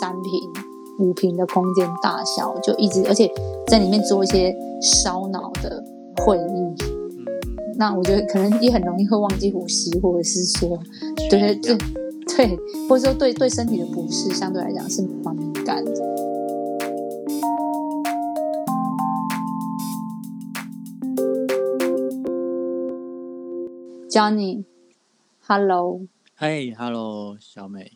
三平、五平的空间大小，就一直而且在里面做一些烧脑的会议。嗯嗯，那我觉得可能也很容易会忘记呼吸，或者是说，对对对对，或者说对对身体的不适，相对来讲是蛮敏感的。Johnny，Hello，嗨，Hello，小美，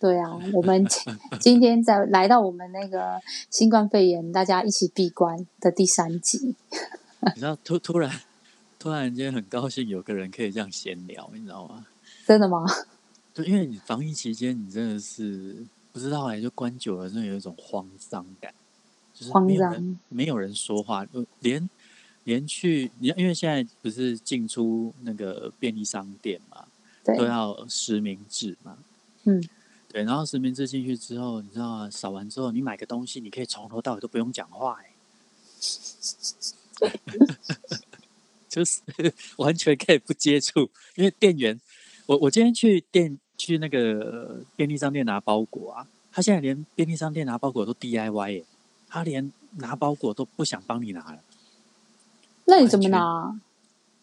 对啊，我们今今天在来到我们那个新冠肺炎大家一起闭关的第三集。你知道突突然突然间很高兴有个人可以这样闲聊，你知道吗？真的吗？对，因为你防疫期间，你真的是不知道哎，就关久了，真的有一种慌张感，就是慌没有人张，没有人说话，就连连去你因为现在不是进出那个便利商店嘛，都，要实名制嘛，嗯，对，然后实名制进去之后，你知道吗？扫完之后，你买个东西，你可以从头到尾都不用讲话，哎，就是 完全可以不接触，因为店员，我我今天去店去那个便利商店拿包裹啊，他现在连便利商店拿包裹都 DIY 耶，他连拿包裹都不想帮你拿了，那你怎么拿？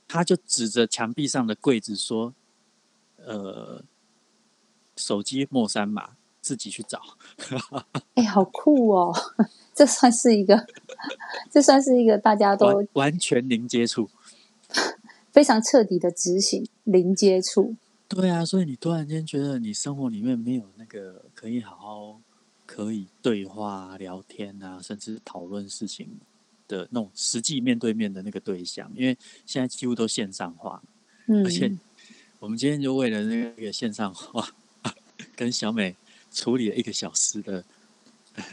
他就指着墙壁上的柜子说：“呃，手机末三码，自己去找。”哎、好酷哦！这算是一个，这算是一个大家都完完全零接触。非常彻底的执行零接触。对啊，所以你突然间觉得你生活里面没有那个可以好好可以对话、聊天啊，甚至讨论事情的那种实际面对面的那个对象，因为现在几乎都线上化，嗯而，且我们今天就为了那个线上化，跟小美处理了一个小时的呃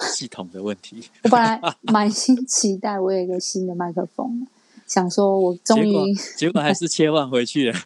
系统的问题。我本来 满心期待我有一个新的麦克风，想说我终于，结果还是切换回去了。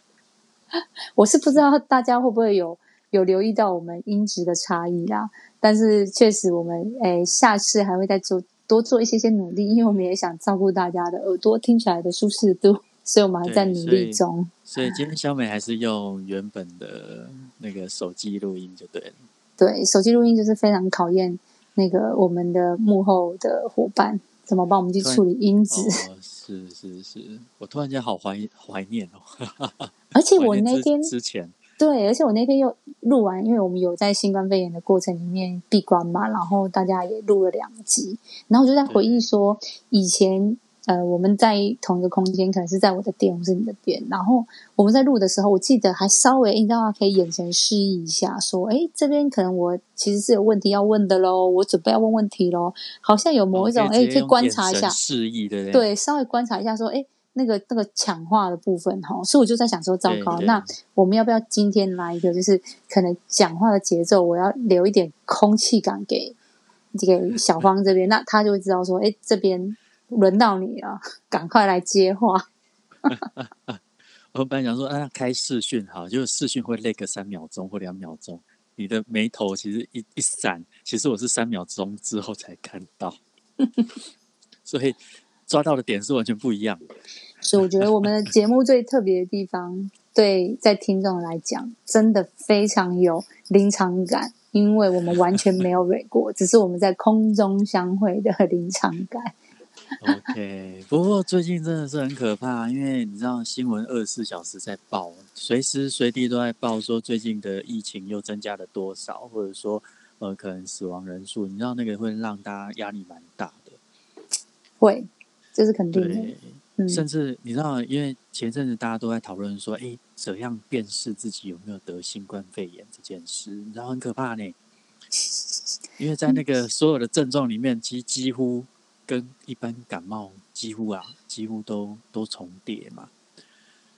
我是不知道大家会不会有有留意到我们音质的差异啦，但是确实我们诶下次还会再做多做一些些努力，因为我们也想照顾大家的耳朵听起来的舒适度，所以我们还在努力中。所以今天小美还是用原本的那个手机录音就对了。对，手机录音就是非常考验那个我们的幕后的伙伴怎么帮我们去处理音质。哦，是是是，我突然间好怀怀念哦。而且我那天之前，对，而且我那天又录完，因为我们有在新冠肺炎的过程里面闭关嘛，然后大家也录了两集，然后我就在回忆说，以前呃我们在同一个空间，可能是在我的店或是你的店，然后我们在录的时候，我记得还稍微你知道吗？可以眼神示意一下，说，哎，这边可能我其实是有问题要问的喽，我准备要问问题喽，好像有某一种哎、可以观察一下，示意，对不对？对，稍微观察一下说，哎，那个那个抢话的部分哈，所以我就在想说，糟糕，那我们要不要今天来一个，就是可能讲话的节奏，我要留一点空气感给给小芳这边，那他就会知道说，哎，这边轮到你了，赶快来接话。我本来想说，啊，开视讯好，就是视讯会累个三秒钟或两秒钟，你的眉头其实一一闪，其实我是三秒钟之后才看到，所以抓到的点是完全不一样的。所以我觉得我们的节目最特别的地方，对在听众来讲，真的非常有临场感，因为我们完全没有蕊过，只是我们在空中相会的临场感。OK，不过最近真的是很可怕，因为你知道新闻二十四小时在报，随时随地都在报说最近的疫情又增加了多少，或者说呃可能死亡人数，你知道那个会让大家压力蛮大的。会，这是肯定的。嗯，甚至你知道，因为前阵子大家都在讨论说，哎，怎样辨识自己有没有得新冠肺炎这件事，你知道很可怕呢。因为在那个所有的症状里面，其实几乎跟一般感冒几乎啊，几乎都都重叠嘛。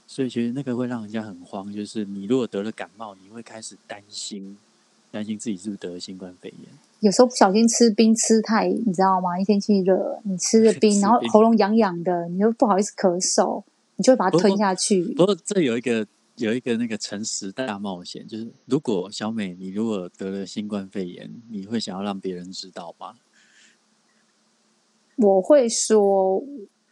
所以其实那个会让人家很慌，就是你如果得了感冒，你会开始担心，担心自己是不是得了新冠肺炎。有时候不小心吃冰吃太，你知道吗？一天气热，你吃了冰，吃然后喉咙痒痒的，你又不好意思咳嗽，你就会把它吞下去。不过这有一个有一个那个诚实大冒险，就是如果小美你如果得了新冠肺炎，你会想要让别人知道吗？我会说，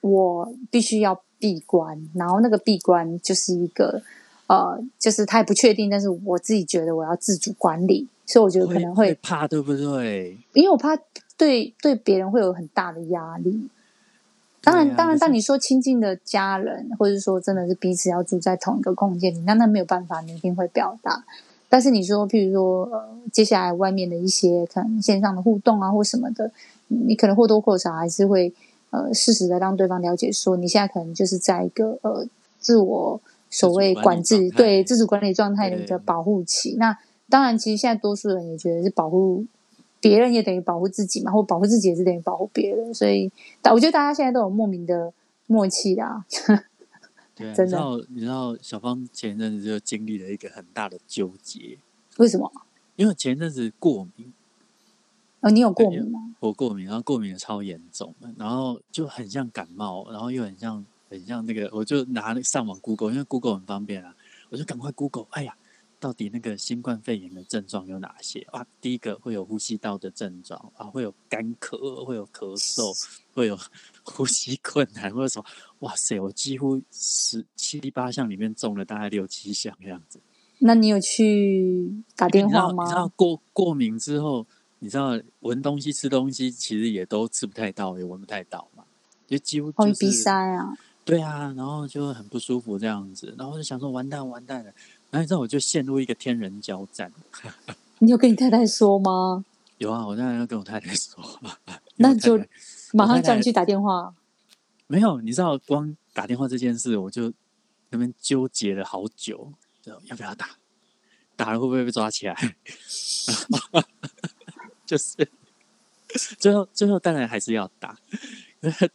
我必须要闭关，然后那个闭关就是一个呃，就是他也不确定，但是我自己觉得我要自主管理，所以我觉得可能会怕，对不对？因为我怕对对别人会有很大的压力。当然，当然，当你说亲近的家人，或者说真的是彼此要住在同一个空间里，那那没有办法，你一定会表达。但是你说，譬如说，呃，接下来外面的一些可能线上的互动啊，或什么的，你可能或多或少还是会呃适时的让对方了解，说你现在可能就是在一个呃自我所谓管制对自主管理状态的一个保护期。那当然，其实现在多数人也觉得是保护。别人也等于保护自己嘛，或保护自己也是等于保护别人，所以，我觉得大家现在都有莫名的默契啦。对，你知道，你知道，小芳前一阵子就经历了一个很大的纠结。为什么？因为前一阵子过敏。哦，你有过敏吗？我过敏，然后过敏的超严重的，然后就很像感冒，然后又很像很像那个，我就拿上网 Google，因为 Google 很方便啊，我就赶快 Google，哎呀。到底那个新冠肺炎的症状有哪些啊？第一个会有呼吸道的症状啊，会有干咳，会有咳嗽，会有 呼吸困难，或者什么？哇塞，我几乎十七八项里面中了大概六七项这样子。那你有去打电话吗？你知道过过敏之后，你知道闻东西、吃东西，其实也都吃不太到，也闻不太到嘛，就几乎就是鼻塞啊。对啊，然后就很不舒服这样子，然后就想说完蛋完蛋了。然后你知道我就陷入一个天人交战。你有跟你太太说吗？有啊，我当然要跟我太太说。那就马上叫你去打电话。没有，你知道，光打电话这件事，我就那边纠结了好久，要不要打？打了会不会被抓起来？就是最后，最后当然还是要打。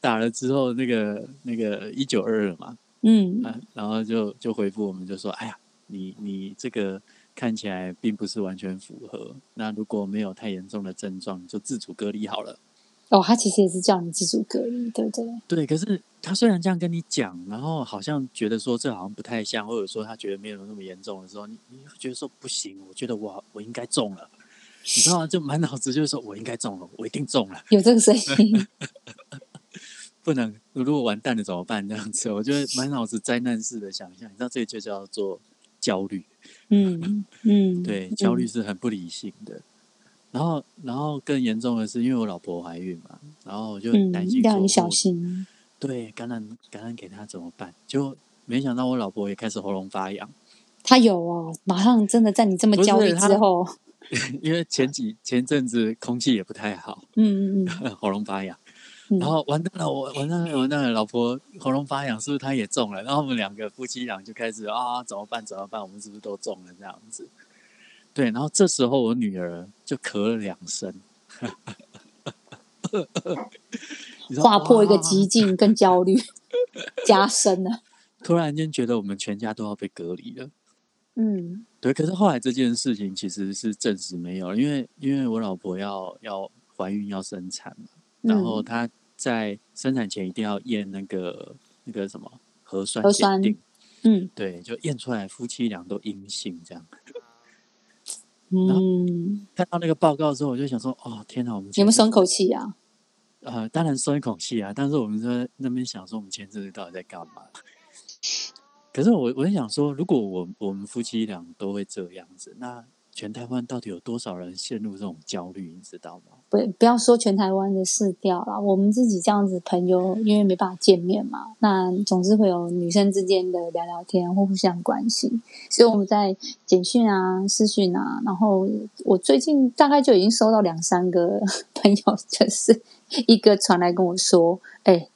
打了之后，那个那个一九二二嘛，嗯，然后就就回复我们，就说：“哎呀。”你你这个看起来并不是完全符合。那如果没有太严重的症状，就自主隔离好了。哦，他其实也是叫你自主隔离，对不对？对，可是他虽然这样跟你讲，然后好像觉得说这好像不太像，或者说他觉得没有那么严重的时候，你你觉得说不行，我觉得我我应该中了，你知道吗？就满脑子就是说我应该中了，我一定中了，有这个声音。不能，如果完蛋了怎么办？这样子，我觉得满脑子灾难式的想象，你知道这就叫做。焦虑，嗯嗯，对，焦虑是很不理性的。然后，然后更严重的是，因为我老婆怀孕嘛，然后我就担心，要你小心。对，感染感染给她怎么办？就没想到我老婆也开始喉咙发痒。她有哦，马上真的在你这么焦虑之后，因为前几前阵子空气也不太好，嗯嗯嗯，喉咙发痒。然后完蛋了，我完蛋了，完蛋了！老婆喉咙发痒，是不是她也中了？然后我们两个夫妻俩就开始啊，怎么办？怎么办？我们是不是都中了？这样子。对，然后这时候我女儿就咳了两声，划破一个激进，更焦虑 加深了。突然间觉得我们全家都要被隔离了。嗯，对。可是后来这件事情其实是证实没有，因为因为我老婆要要怀孕要生产嘛，然后她。在生产前一定要验那个那个什么核酸核酸，嗯，对，就验出来夫妻俩都阴性这样。嗯，看到那个报告之后，我就想说，哦，天哪，我们有没有松口气啊？呃，当然松一口气啊，但是我们在那边想说，我们前阵子到底在干嘛？可是我我在想说，如果我我们夫妻俩都会这样子，那。全台湾到底有多少人陷入这种焦虑？你知道吗？不，不要说全台湾的事掉了，我们自己这样子朋友，因为没办法见面嘛，那总是会有女生之间的聊聊天或互相关心，所以我们在简讯啊、私讯啊，然后我最近大概就已经收到两三个 朋友，就是一个传来跟我说：“哎，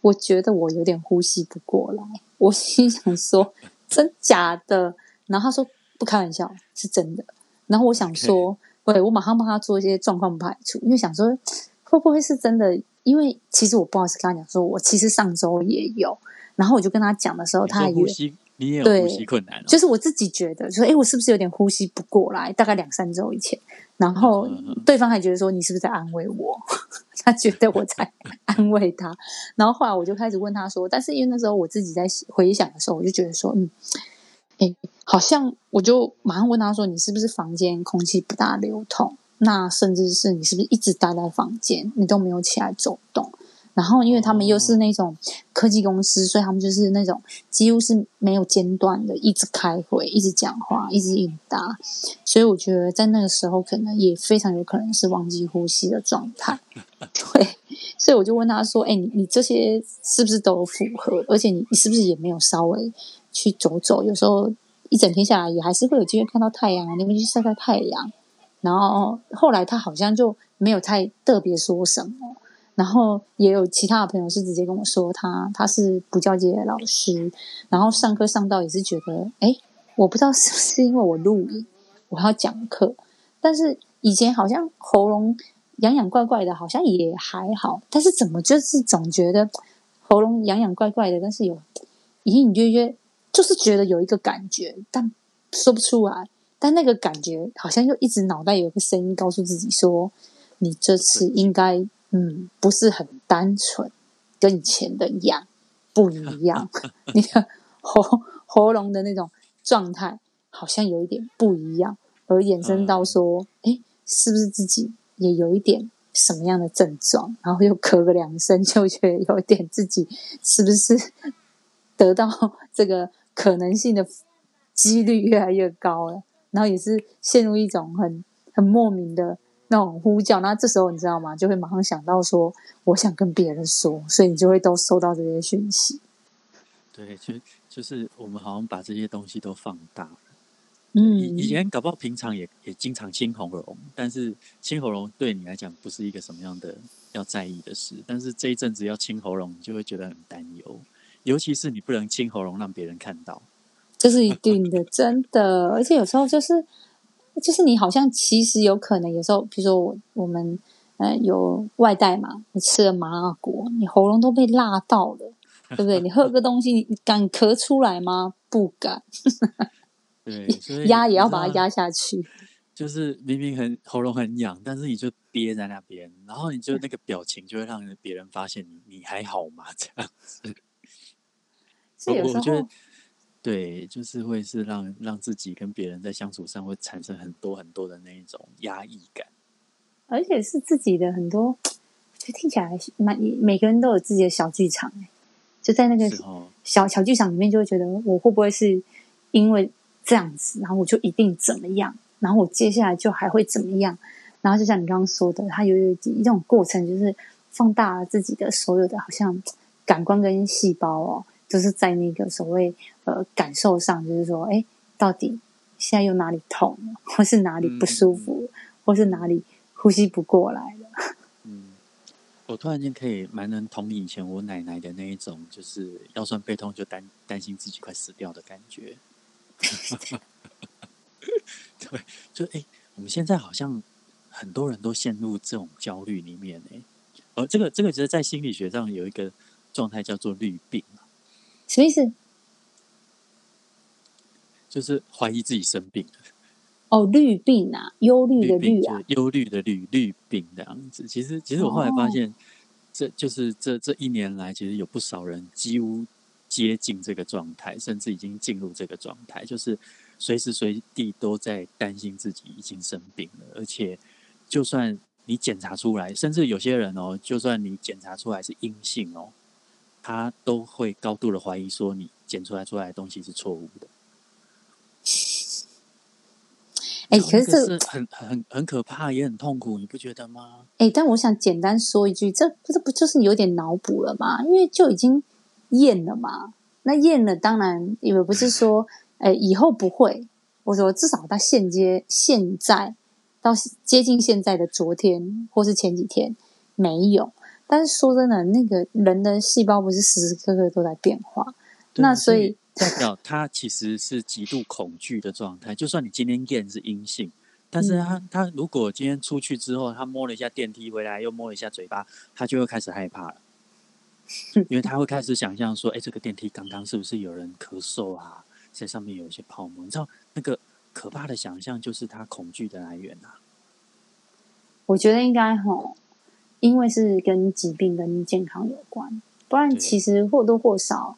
我觉得我有点呼吸不过来。”我心想说：“真假的？”然后他说：“不开玩笑，是真的。”然后我想说，对我马上帮他做一些状况排除，因为想说会不会是真的？因为其实我不好意思跟他讲，说我其实上周也有。然后我就跟他讲的时候，他呼吸你也有呼吸困难，就是我自己觉得说，哎，我是不是有点呼吸不过来？大概两三周以前，然后对方还觉得说，你是不是在安慰我？他觉得我在安慰他。然后后来我就开始问他说，但是因为那时候我自己在回想的时候，我就觉得说，嗯。哎，好像我就马上问他说：“你是不是房间空气不大流通？那甚至是你是不是一直待在房间，你都没有起来走动？”然后因为他们又是那种科技公司，所以他们就是那种几乎是没有间断的，一直开会，一直讲话，一直应答。所以我觉得在那个时候，可能也非常有可能是忘记呼吸的状态。对，所以我就问他说：“哎，你你这些是不是都符合？而且你你是不是也没有稍微去走走？有时候一整天下来，也还是会有机会看到太阳啊，你们去晒晒太阳。”然后后来他好像就没有太特别说什么。然后也有其他的朋友是直接跟我说，他他是补教界的老师，然后上课上到也是觉得，哎，我不知道是不是因为我录影，我要讲课，但是以前好像喉咙痒痒怪怪的，好像也还好，但是怎么就是总觉得喉咙痒痒怪怪的，但是有隐隐约约就是觉得有一个感觉，但说不出来，但那个感觉好像又一直脑袋有个声音告诉自己说，你这次应该。嗯，不是很单纯，跟以前的一样不一样。你的喉喉咙的那种状态好像有一点不一样，而衍生到说，哎，是不是自己也有一点什么样的症状？然后又咳个两声，就觉得有一点自己是不是得到这个可能性的几率越来越高了？然后也是陷入一种很很莫名的。那种呼叫，那这时候你知道吗？就会马上想到说，我想跟别人说，所以你就会都收到这些讯息。对，就就是我们好像把这些东西都放大了。嗯，以前搞不好平常也也经常清喉咙，但是清喉咙对你来讲不是一个什么样的要在意的事。但是这一阵子要清喉咙，你就会觉得很担忧，尤其是你不能清喉咙让别人看到，这是一 定的，真的。而且有时候就是。就是你好像其实有可能有时候，比如说我我们呃有外带嘛，你吃了麻辣锅，你喉咙都被辣到了，对不对？你喝个东西，你敢咳出来吗？不敢。对，压也要把它压下去。就是明明很喉咙很痒，但是你就憋在那边，然后你就那个表情就会让别人发现你你还好吗？这样子。所以有时候。对，就是会是让让自己跟别人在相处上会产生很多很多的那一种压抑感，而且是自己的很多，就听起来蛮每个人都有自己的小剧场哎，就在那个小小剧场里面，就会觉得我会不会是因为这样子，然后我就一定怎么样，然后我接下来就还会怎么样，然后就像你刚刚说的，它有一一种过程，就是放大了自己的所有的好像感官跟细胞哦。就是在那个所谓呃感受上，就是说，哎，到底现在又哪里痛，或是哪里不舒服，或是哪里呼吸不过来了？嗯，我突然间可以蛮能同理以前我奶奶的那一种，就是腰酸背痛就担担心自己快死掉的感觉。对，就哎，我们现在好像很多人都陷入这种焦虑里面哎，呃，这个这个其实，在心理学上有一个状态叫做绿病。什么意思？就是怀疑自己生病了。哦，绿病啊，忧虑的虑啊，忧虑的虑，绿病这样子。其实，其实我后来发现，这就是这这一年来，其实有不少人几乎接近这个状态，甚至已经进入这个状态，就是随时随地都在担心自己已经生病了。而且，就算你检查出来，甚至有些人哦，就算你检查出来是阴性哦。他都会高度的怀疑，说你检出来出来的东西是错误的。哎，可是这很很很可怕，也很痛苦，你不觉得吗？哎，但我想简单说一句，这这不就是有点脑补了吗？因为就已经验了嘛。那验了，当然因为不是说，哎，以后不会。我说至少到现阶现在到接近现在的昨天或是前几天没有。但是说真的，那个人的细胞不是时时刻刻都在变化，那所以代表他其实是极度恐惧的状态。就算你今天验是阴性，但是他他如果今天出去之后，他摸了一下电梯回来，又摸了一下嘴巴，他就会开始害怕了，因为他会开始想象说：“哎，这个电梯刚刚是不是有人咳嗽啊？在上面有一些泡沫。”你知道那个可怕的想象就是他恐惧的来源啊。我觉得应该吼。因为是跟疾病跟健康有关，不然其实或多或少，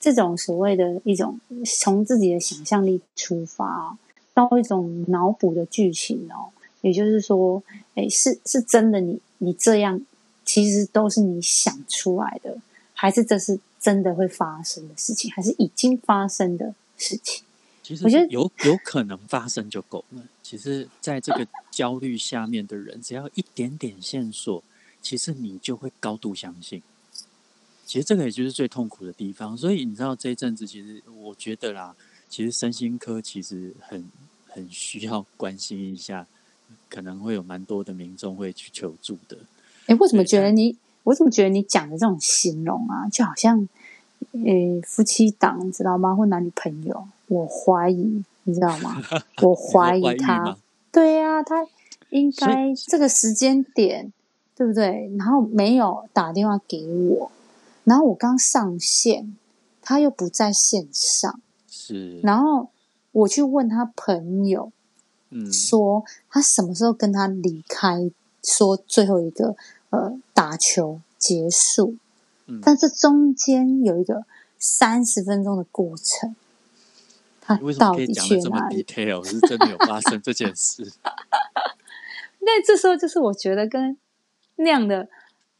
这种所谓的一种从自己的想象力出发，到一种脑补的剧情哦，也就是说，哎，是是真的，你你这样其实都是你想出来的，还是这是真的会发生的事情，还是已经发生的事情？其实我觉得有有可能发生就够了。其实，在这个焦虑下面的人，只要一点点线索，其实你就会高度相信。其实这个也就是最痛苦的地方。所以你知道这一阵子，其实我觉得啦，其实身心科其实很很需要关心一下，可能会有蛮多的民众会去求助的。哎，为什么对觉得你？我怎么觉得你讲的这种形容啊，就好像，呃，夫妻档，你知道吗？或男女朋友？我怀疑，你知道吗？我怀疑他吗，对呀、他应所该这个时间点，对不对？然后没有打电话给我，然后我刚上线，他又不在线上，是，然后我去问他朋友，嗯，说他什么时候跟他离开，说最后一个呃打球结束，嗯但这中间有一个三十分钟的过程，他到底去哪里？detail？是真的有发生这件事？那这时候就是我觉得跟那样的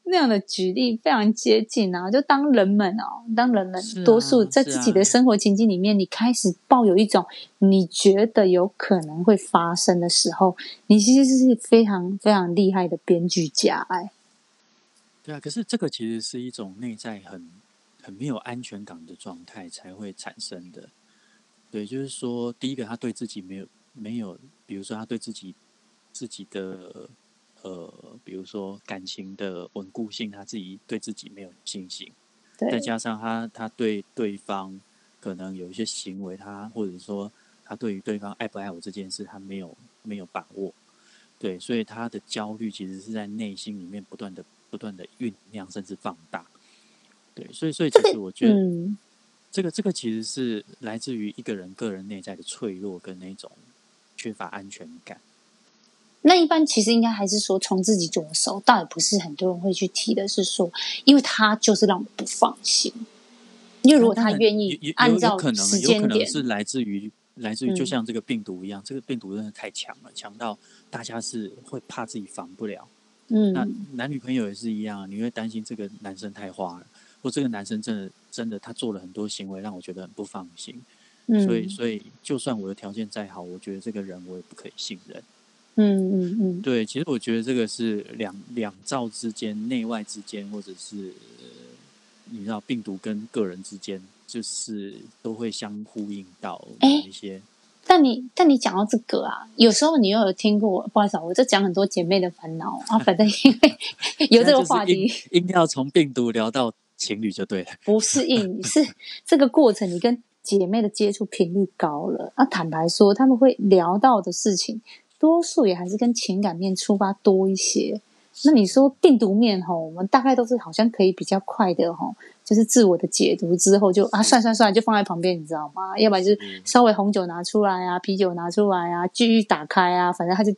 那样的举例非常接近啊！就当人们哦，当人们啊多数在自己的啊生活情境里面，你开始抱有一种你觉得有可能会发生的时候，你其实是非常非常厉害的编剧家哎。对啊，可是这个其实是一种内在很很没有安全感的状态才会产生的。对，就是说，第一个他对自己没有没有，比如说他对自己自己的呃，比如说感情的稳固性，他自己对自己没有信心，再，加上他他对对方可能有一些行为，他或者说他对于对方爱不爱我这件事，他没有没有把握，对，所以他的焦虑其实是在内心里面不断的不断的酝酿，甚至放大。对，所以所以其实我觉得嗯，这个这个其实是来自于一个人个人内在的脆弱跟那种缺乏安全感。那一般其实应该还是说从自己着手，倒也不是很多人会去提的，是说，因为他就是让我不放心。因为如果他愿有意按照可能时有可能间点，是来自于来自于就嗯像这个病毒一样，这个病毒真的太强了，强到大家是会怕自己防不了。嗯那嗯，男女朋友也是一样，你会担心这个男生太花了，或这个男生真的真的他做了很多行为让我觉得很不放心，嗯，所以所以就算我的条件再好，我觉得这个人我也不可以信任。嗯嗯嗯，对，其实我觉得这个是两两造之间、内外之间，或者是、呃你知道病毒跟个人之间，就是都会相呼应到哎一些。但你但你讲到这个啊，有时候你又有听过，不好意思啊，我这讲很多姐妹的烦恼啊，反正因为 有这个话题，现在就是硬硬要从病毒聊到情侣就对了。不是硬，是这个过程，你跟姐妹的接触频率高了。那坦白说，他们会聊到的事情，多数也还是跟情感面出发多一些。那你说病毒面吼，我们大概都是好像可以比较快的吼，就是自我的解读之后就啊，算算算，就放在旁边，你知道吗？要不然就是嗯稍微红酒拿出来啊，啤酒拿出来啊，继续打开啊，反正他就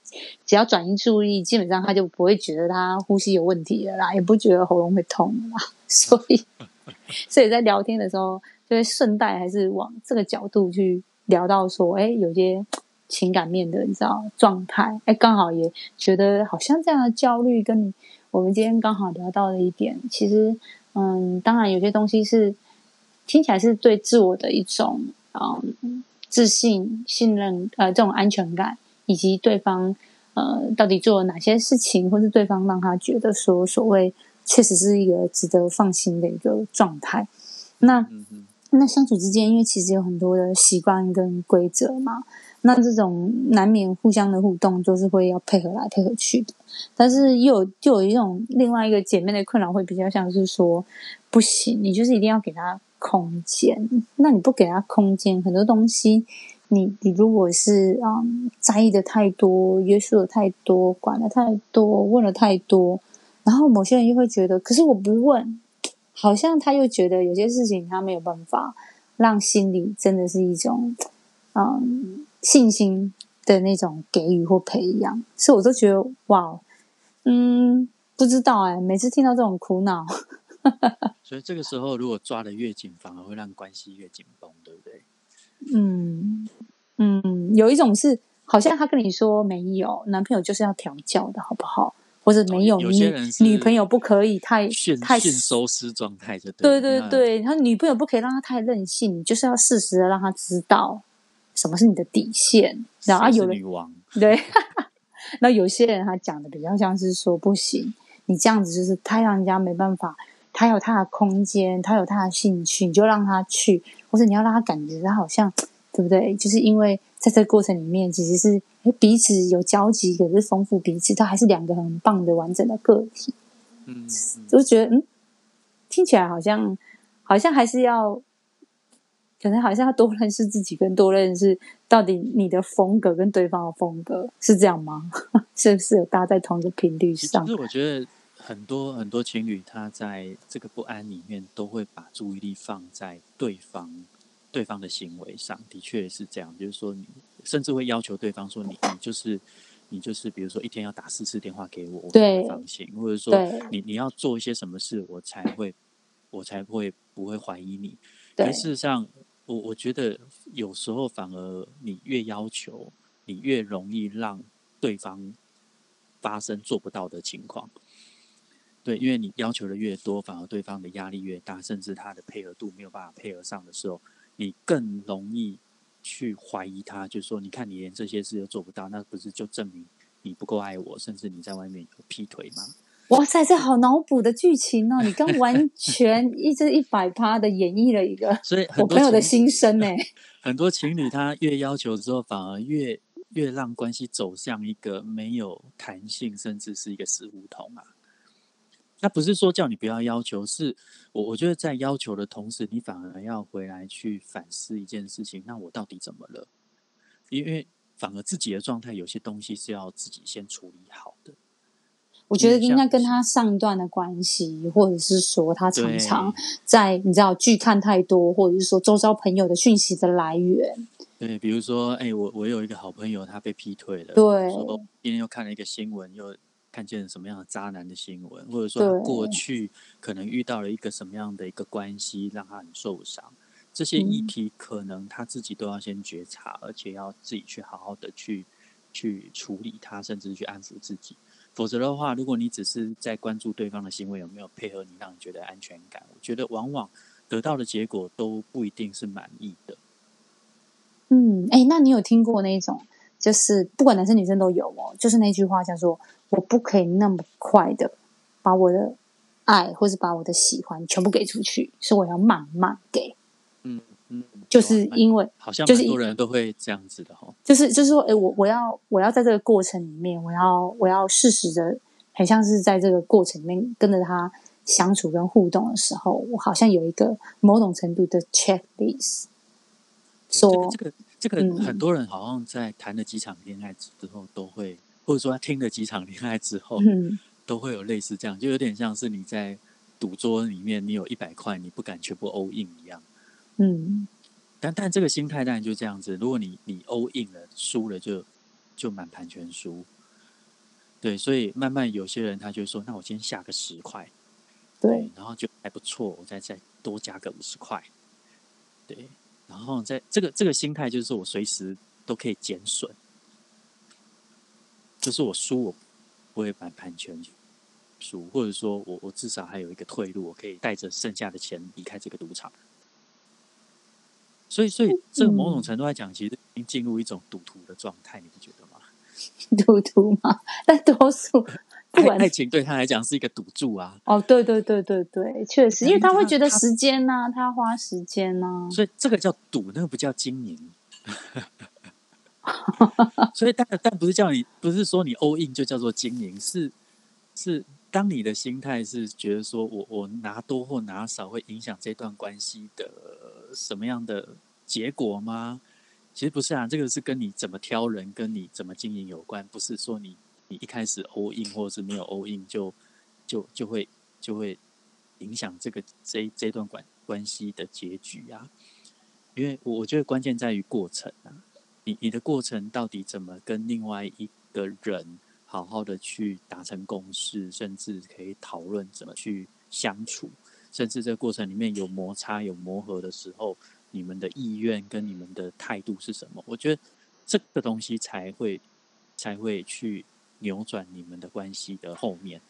只要转移注意，基本上他就不会觉得他呼吸有问题了啦，也不觉得喉咙会痛了啦，所以。所以在聊天的时候，就会顺带还是往这个角度去聊到说，哎，有些情感面的你知道状态，哎，刚好也觉得好像这样的焦虑，跟你我们今天刚好聊到的一点，其实，嗯，当然有些东西是听起来是对自我的一种嗯自信、信任，呃，这种安全感，以及对方呃到底做了哪些事情，或是对方让他觉得说所谓确实是一个值得放心的一个状态。那那相处之间，因为其实有很多的习惯跟规则嘛，那这种难免互相的互动，就是会要配合来配合去的。但是又有就有一种另外一个姐妹的困扰，会比较像是说，不行，你就是一定要给她空间。那你不给她空间，很多东西，你你如果是嗯在意的太多，约束的太多，管的太多，问的太多，然后某些人又会觉得，可是我不问，好像他又觉得有些事情他没有办法让心里真的是一种嗯信心的那种给予或培养，所以我都觉得哇，嗯，不知道哎、每次听到这种苦恼，所以这个时候如果抓的越紧，反而会让关系越紧绷，对不对？嗯嗯，有一种是好像他跟你说没有男朋友就是要调教的好不好？或或者没有有些女人女朋友不可以太驯太驯收失状态就对对了对，对，他女朋友不可以让他太任性，你就是要适时的让他知道什么是你的底线。然后啊有人女王，对，那有些人他讲的比较像是说不行，你这样子就是太让人家没办法，他有他的空间，他有他的兴趣，你就让他去，或者你要让他感觉他好像对不对？就是因为在这个过程里面，其实是彼此有交集，可是丰富彼此，他还是两个很棒的完整的个体。嗯，嗯我就觉得，嗯，听起来好像好像还是要，可能好像要多认识自己，跟多认识到底你的风格跟对方的风格是这样吗？是不是有搭在同一个频率其上？实我觉得很多很多情侣，他在这个不安里面，都会把注意力放在对方对方的行为上。的确是这样，就是说你甚至会要求对方说你你就是你就是比如说一天要打四次电话给我，我才对会放心，或者说你你要做一些什么事，我才会我才会不会怀疑你。对可事实上，我我觉得有时候反而你越要求，你越容易让对方发生做不到的情况。对，因为你要求的越多，反而对方的压力越大，甚至他的配合度没有办法配合上的时候，你更容易去怀疑他，就是说，你看你连这些事都做不到，那不是就证明你不够爱我，甚至你在外面有劈腿吗？哇塞，这好脑补的剧情哦！你刚完 全一直一百趴的演绎了一个所以我朋友的心声呢。很多情侣他越要求之后，反而越越让关系走向一个没有弹性，甚至是一个死胡同啊。那不是说叫你不要要求，是我我觉得在要求的同时，你反而要回来去反思一件事情：那我到底怎么了？因为反而自己的状态，有些东西是要自己先处理好的。我觉得应该跟他上一段的关系，或者是说他常常在你知道剧看太多，或者是说周遭朋友的讯息的来源。对，比如说，哎、我我有一个好朋友，他被劈腿了。对今天又看了一个新闻，又看见什么样的渣男的新闻，或者说他过去可能遇到了一个什么样的一个关系，让他很受伤。这些议嗯题可能他自己都要先觉察，而且要自己去好好的去去处理它，甚至去安抚自己。否则的话，如果你只是在关注对方的行为有没有配合你，让你觉得安全感，我觉得往往得到的结果都不一定是满意的。嗯，哎，那你有听过那种，就是不管男生女生都有哦，就是那句话叫做“我不可以那么快的把我的爱或是把我的喜欢全部给出去，是我要慢慢给”，就是因为好像就是蛮多人都会这样子的哈。就是就是说，哎，我我要我要在这个过程里面，我要我要适时的，很像是在这个过程里面跟着他相处跟互动的时候，我好像有一个某种程度的 checklist，说这个这个这嗯个很多人好像在谈了几场恋爱之后，都会或者说他听了几场恋爱之后，嗯都会有类似这样，就有点像是你在赌桌里面，你有一百块，你不敢全部 all in 一样。嗯但但这个心态当然就这样子，如果你你 all in 了，输了就就满盘全输。对，所以慢慢有些人他就说，那我今天下个十块，对，然后就还不错，我再再多加个五十块，对，然后在这个这个心态就是说我随时都可以减损，就是我输我不会满盘全输，或者说我我至少还有一个退路，我可以带着剩下的钱离开这个赌场。所以，所以这个某种程度来讲，其实已经进入一种赌徒的状态，你不觉得吗？赌徒嘛，但多数不爱管爱情对他来讲是一个赌注啊，哦，对对对对对，确实，因为他会觉得时间呐、他要花时间呐、所以这个叫赌，那个不叫经营。所以但但不是叫你，不是说你 all in 就叫做经营，是是当你的心态是觉得说我我拿多或拿少会影响这段关系的什么样的结果吗？其实不是啊，这个是跟你怎么挑人，跟你怎么经营有关，不是说你你一开始 all in 或者是没有 all in 就就就会就会影响这个这这段关关系的结局啊。因为我我觉得关键在于过程啊，你你的过程到底怎么跟另外一个人好好的去达成共识，甚至可以讨论怎么去相处，甚至这个过程里面有摩擦、有磨合的时候，你们的意愿跟你们的态度是什么？我觉得这个东西才会才会去扭转你们的关系的后面，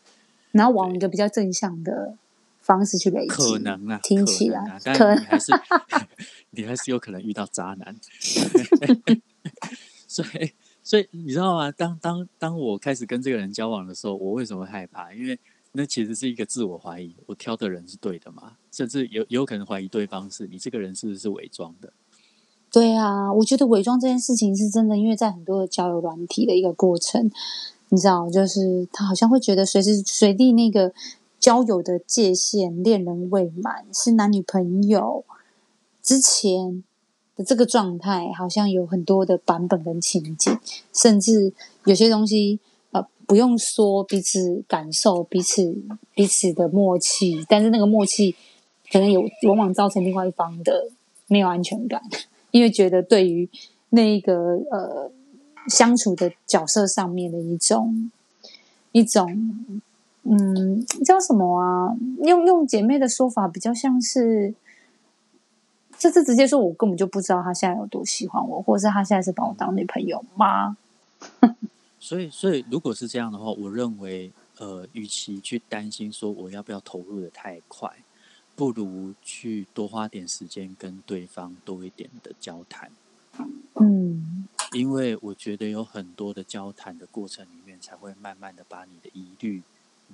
然后往一个比较正向的方式去累积，可能啊，听起来但可你还是 你还是有可能遇到渣男，所以所以你知道吗？当当当我开始跟这个人交往的时候，我为什么会害怕？因为那其实是一个自我怀疑，我挑的人是对的吗？甚至有有可能怀疑对方是你这个人是不是伪装的？对啊，我觉得伪装这件事情是真的，因为在很多的交友软体的一个过程，你知道，就是他好像会觉得随时随地那个交友的界限，恋人未满是男女朋友之前这个状态，好像有很多的版本跟情景，甚至有些东西呃不用说彼此感受彼此彼此的默契，但是那个默契可能有往往造成另外一方的没有安全感。因为觉得对于那一个呃相处的角色上面的一种一种嗯叫什么啊？用用姐妹的说法，比较像是，就是直接说我根本就不知道他现在有多喜欢我，或者是他现在是把我当女朋友吗？所以，所以如果是这样的话，我认为，呃，与其去担心说我要不要投入的太快，不如去多花点时间跟对方多一点的交谈。嗯因为我觉得有很多的交谈的过程里面，才会慢慢的把你的疑虑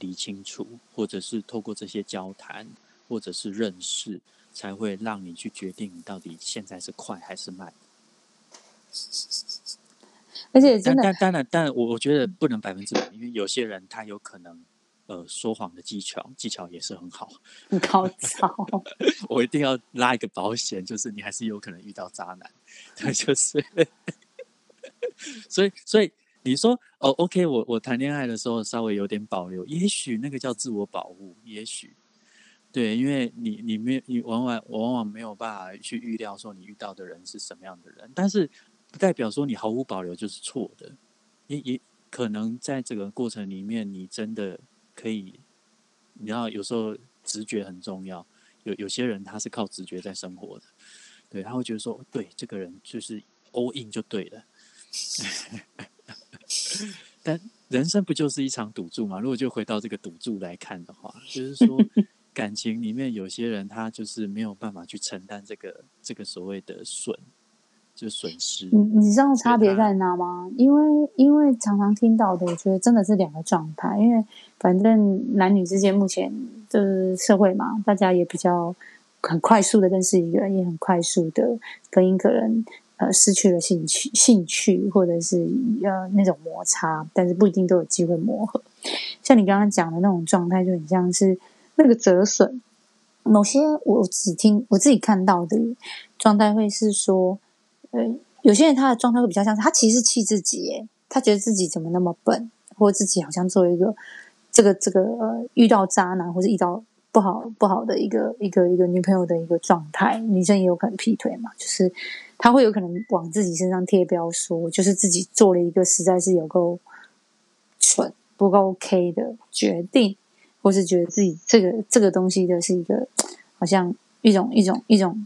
理清楚，或者是透过这些交谈，或者是认识，才会让你去决定你到底现在是快还是慢。而且真的但但当然，但我我觉得不能百分之百，因为有些人他有可能呃说谎的技巧技巧也是很好，很高超，我一定要拉一个保险，就是你还是有可能遇到渣男，对，就是，所以所以你说哦，OK，我我谈恋爱的时候稍微有点保留，也许那个叫自我保护，也许对，因为你你没你往往往往没有办法去预料说你遇到的人是什么样的人，但是不代表说你毫无保留就是错的，也也可能在这个过程里面，你真的可以，你知道有时候直觉很重要。有有些人他是靠直觉在生活的，对，他会觉得说，对，这个人就是 all in 就对了。但人生不就是一场赌注嘛？如果就回到这个赌注来看的话，就是说感情里面有些人他就是没有办法去承担这个这个所谓的损，就损失。你你知道差别在哪吗？因为因为常常听到的，我觉得真的是两个状态。因为反正男女之间目前就是社会嘛，大家也比较很快速的认识一个人，也很快速的跟一个人呃失去了兴趣、兴趣或者是呃那种摩擦，但是不一定都有机会磨合。像你刚刚讲的那种状态，就很像是那个折损。某些我只听我自己看到的状态会是说，呃，有些人他的状态会比较像他其实气自己，耶，他觉得自己怎么那么笨，或自己好像做一个这个这个呃遇到渣男或者遇到不好不好的一个一个一个女朋友的一个状态，女生也有可能劈腿嘛，就是他会有可能往自己身上贴标说，就是自己做了一个实在是有够蠢不够 OK 的决定，或是觉得自己这个这个东西的是一个好像一种一种一种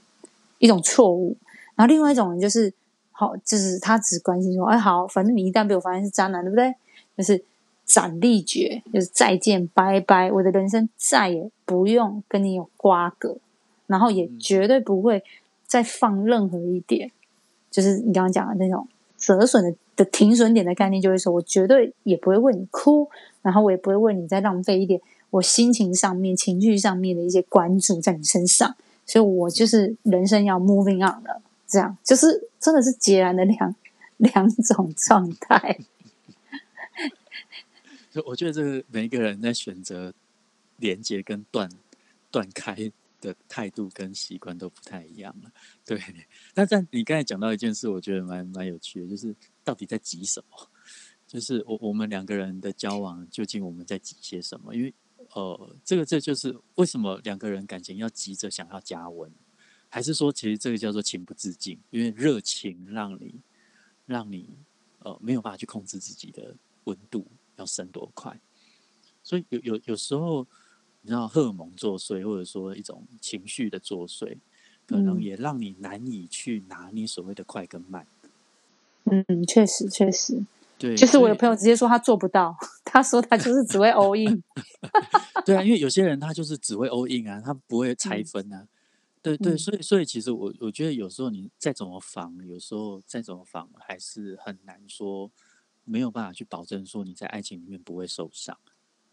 一种错误。然后另外一种人就是好，就是他只关心说，哎，好，反正你一旦被我发现是渣男，对不对？就是斩立决，就是再见，拜拜，我的人生再也不用跟你有瓜葛，然后也绝对不会再放任何一点，就是你刚刚讲的那种折损的的停损点的概念，就会说我绝对也不会为你哭，然后我也不会为你再浪费一点我心情上面、情绪上面的一些关注在你身上，所以我就是人生要 moving on 了。这样就是真的是截然的两两种状态。就我觉得这个每一个人在选择连接跟断断开的态度跟习惯都不太一样了。对，那但你刚才讲到一件事，我觉得蛮蛮有趣的，就是到底在急什么？就是我我们两个人的交往，究竟我们在急些什么？因为呃，这个这就是为什么两个人感情要急着想要加温，还是说其实这个叫做情不自禁？因为热情让你让你呃没有办法去控制自己的温度要升多快，所以有有有时候你知道荷尔蒙作祟，或者说一种情绪的作祟，可能嗯也让你难以去拿捏所谓的快跟慢。嗯，确实确实，对，就是我所以的朋友直接说他做不到，他说他就是只会 all in。对啊，因为有些人他就是只会 all in 啊，他不会拆嗯分啊。对对，嗯所以所以其实我我觉得有时候你再怎么防，有时候再怎么防，还是很难说没有办法去保证说你在爱情里面不会受伤。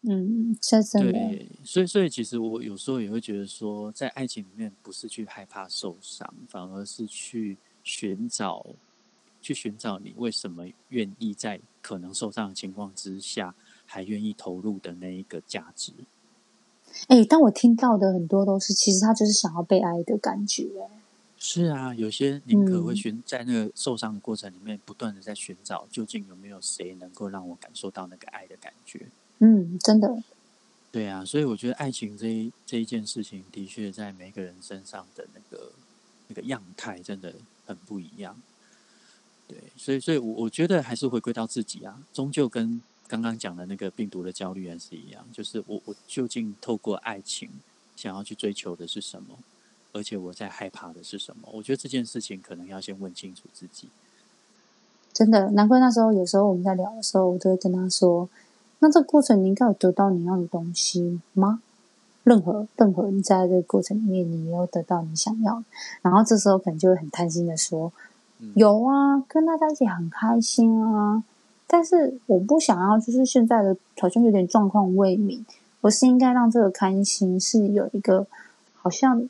嗯，这真的，对，所以所以其实我有时候也会觉得说，在爱情里面不是去害怕受伤，反而是去寻找，去寻找你为什么愿意在可能受伤的情况之下，还愿意投入的那一个价值。哎，但我听到的很多都是，其实他就是想要被爱的感觉。是啊，有些宁可会嗯寻在那个受伤的过程里面，不断的在寻找，究竟有没有谁能够让我感受到那个爱的感觉。嗯，真的，对啊，所以我觉得爱情这一这一件事情，的确在每个人身上的那个那个样态真的很不一样。对，所以所以我，我觉得还是回归到自己啊，终究跟刚刚讲的那个病毒的焦虑还是一样，就是我我究竟透过爱情想要去追求的是什么，而且我在害怕的是什么？我觉得这件事情可能要先问清楚自己。真的，难怪那时候有时候我们在聊的时候，我都会跟他说：“那这个过程你应该有得到你要的东西吗？任何任何你在这个过程里面，你没有得到你想要的，然后这时候可能就会很贪心的说：嗯。有啊，跟他在一起很开心啊，但是我不想要，就是现在的好像有点状况未明，我是应该让这个开心是有一个好像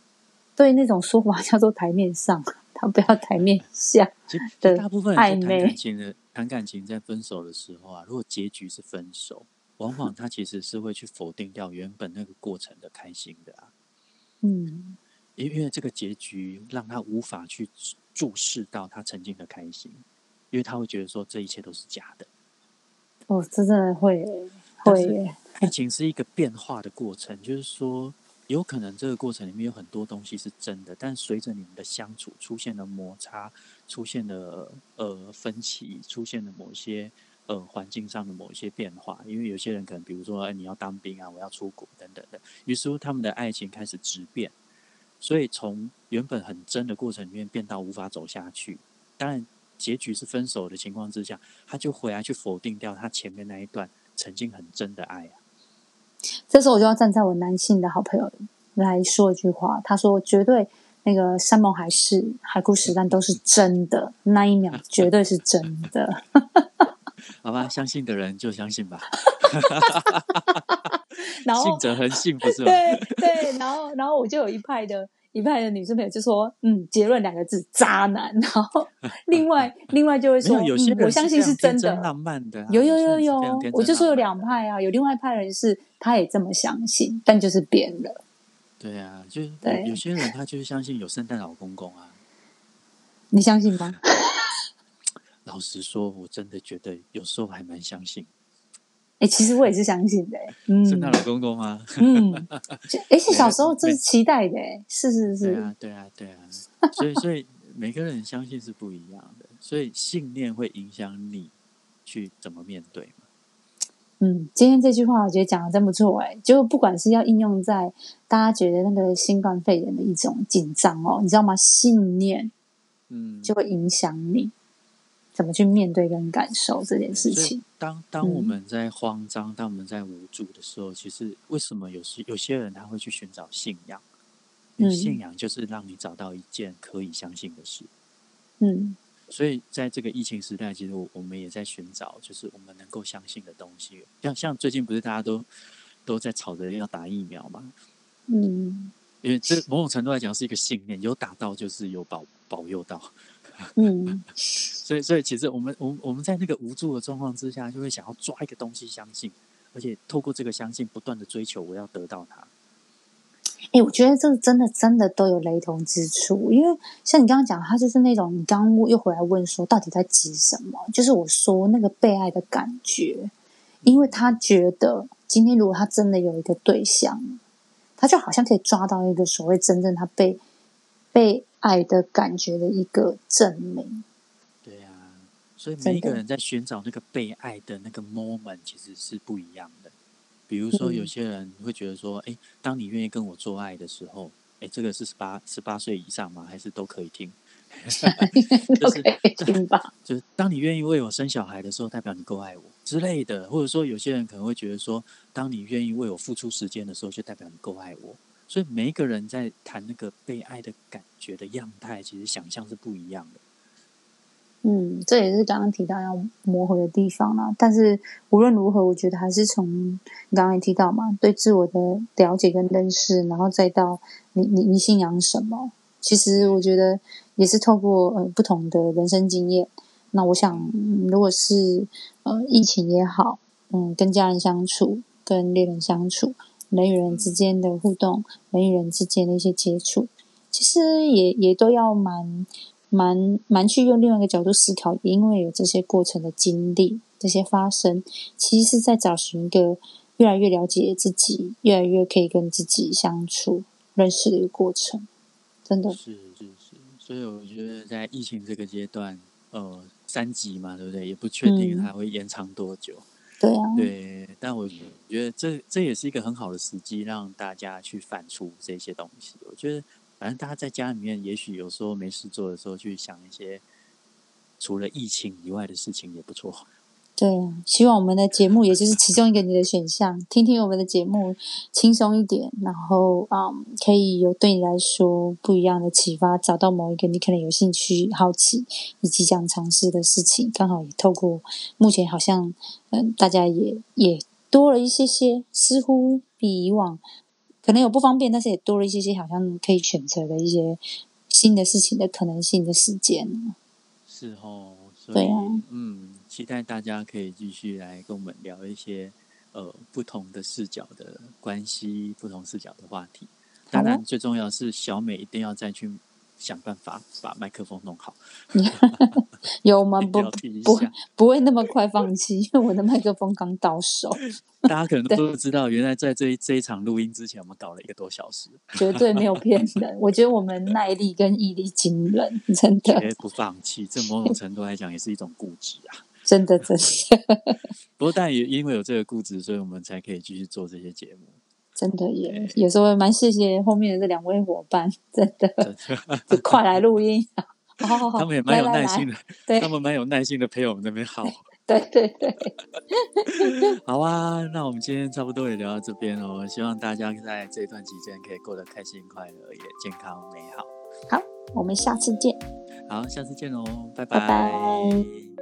对那种说法叫做台面上，他不要台面下。”的大部分人在谈感情的谈感情，在分手的时候啊，如果结局是分手，往往他其实是会去否定掉原本那个过程的开心的啊，嗯，因为这个结局让他无法去注视到他曾经的开心，因为他会觉得说这一切都是假的。哦，这真的会会耶，爱情是一个变化的过程，就是说，有可能这个过程里面有很多东西是真的，但随着你们的相处出现了摩擦，出现了呃分歧，出现了某些呃环境上的某一些变化，因为有些人可能比如说，哎，你要当兵啊，我要出国等等的，于是乎他们的爱情开始质变，所以从原本很真的过程里面变到无法走下去，当然结局是分手的情况之下，他就回来去否定掉他前面那一段曾经很真的爱啊。这时候我就要站在我男性的好朋友来说一句话，他说绝对那个山盟海誓、海枯石烂都是真的，那一秒绝对是真的。好吧，相信的人就相信吧，然后信者恒信，不是 吗？对对，然后然后我就有一派的一派的女生朋友就说，嗯，结论两个字，渣男。然后另外另外就会没说，有，有些嗯我相信是是真的。浪漫的啊、有有有有我就说有两派啊，有另外一派人是他也这么相信，但就是变了。对啊，就是有些人他就是相信有圣诞老公公啊。你相信吗？老实说，我真的觉得有时候还蛮相信哎、其实我也是相信的、欸，嗯圣诞老公公吗。嗯，就而且小时候没这是期待的、欸，是是是，对啊，对啊，对啊。所以，所以每个人相信是不一样的，所以信念会影响你去怎么面对嘛。嗯，今天这句话我觉得讲的真不错、哎，就不管是要应用在大家觉得那个新冠肺炎的一种紧张哦，你知道吗？信念嗯，就会影响你怎么去面对跟感受这件事情。当当我嗯们在慌张、当我们在无助的时候，其实为什么有些有些人他会去寻找信仰？嗯信仰就是让你找到一件可以相信的事。嗯所以在这个疫情时代，其实我我们也在寻找，就是我们能够相信的东西。像像最近不是大家都都在吵着要打疫苗嘛？嗯因为这某种程度来讲是一个信念，有打到就是有保保佑到。嗯，所以，所以其实我们，我们我们在那个无助的状况之下，就会想要抓一个东西相信，而且透过这个相信，不断的追求，我要得到它。哎、我觉得这个真的真的都有雷同之处，因为像你刚刚讲，他就是那种你刚刚又回来问说，到底在急什么？就是我说那个被爱的感觉，因为他觉得今天如果他真的有一个对象，他就好像可以抓到一个所谓真正他被被爱的感觉的一个证明。对啊，所以每一个人在寻找那个被爱的那个 moment，其实是不一样的。比如说，嗯有些人会觉得说，哎、当你愿意跟我做爱的时候，哎，这个是十八十八岁以上吗？还是都可以听？都可以听吧。就是当你愿意为我生小孩的时候，代表你够爱我之类的，或者说有些人可能会觉得说，当你愿意为我付出时间的时候，就代表你够爱我。所以每一个人在谈那个被爱的感觉的样态，其实想象是不一样的。嗯，这也是刚刚提到要磨合的地方啦。但是无论如何，我觉得还是从你刚刚也提到嘛，对自我的了解跟认识，然后再到你你你信仰什么，其实我觉得也是透过呃不同的人生经验。那我想，如果是呃疫情也好，嗯，跟家人相处，跟恋人相处。人与人之间的互动，人与人之间的一些接触，其实也也都要蛮蛮蛮去用另外一个角度思考，因为有这些过程的经历，这些发生，其实是在找寻一个越来越了解自己，越来越可以跟自己相处、认识的一个过程。真的是是是，所以我觉得在疫情这个阶段，呃，三级嘛，对不对？也不确定它会延长多久。对啊，对，但我觉得这这也是一个很好的时机，让大家去反刍这些东西。我觉得，反正大家在家里面，也许有时候没事做的时候，去想一些除了疫情以外的事情，也不错。对啊，希望我们的节目也就是其中一个你的选项，听听我们的节目轻松一点，然后啊，可以有对你来说不一样的启发，找到某一个你可能有兴趣、好奇、以及想尝试的事情，刚好也透过目前好像嗯，大家也也多了一些些，似乎比以往可能有不方便，但是也多了一些些好像可以选择的一些新的事情的可能性的时间。是哦，对啊，嗯。期待大家可以继续来跟我们聊一些呃不同的视角的关系，不同视角的话题。当然，最重要是小美一定要再去想办法把麦克风弄好。有吗？不不不会那么快放弃，因为我的麦克风刚到手。大家可能都不知道，原来在这这一场录音之前，我们搞了一个多小时，绝对没有骗人。我觉得我们耐力跟毅力惊人，真的。不放弃，这某种程度来讲也是一种固执啊。真的，真的。不过，但也因为有这个固执，所以我们才可以继续做这些节目。真的也有时候蛮谢谢后面的这两位伙伴，真的，就快来录音。他们也蛮有耐心的，他们蛮有耐心的陪我们那边好。对对对。好啊，那我们今天差不多也聊到这边哦。希望大家在这一段期间可以过得开心、快乐，也健康美好。好，我们下次见。好，下次见哦，拜拜。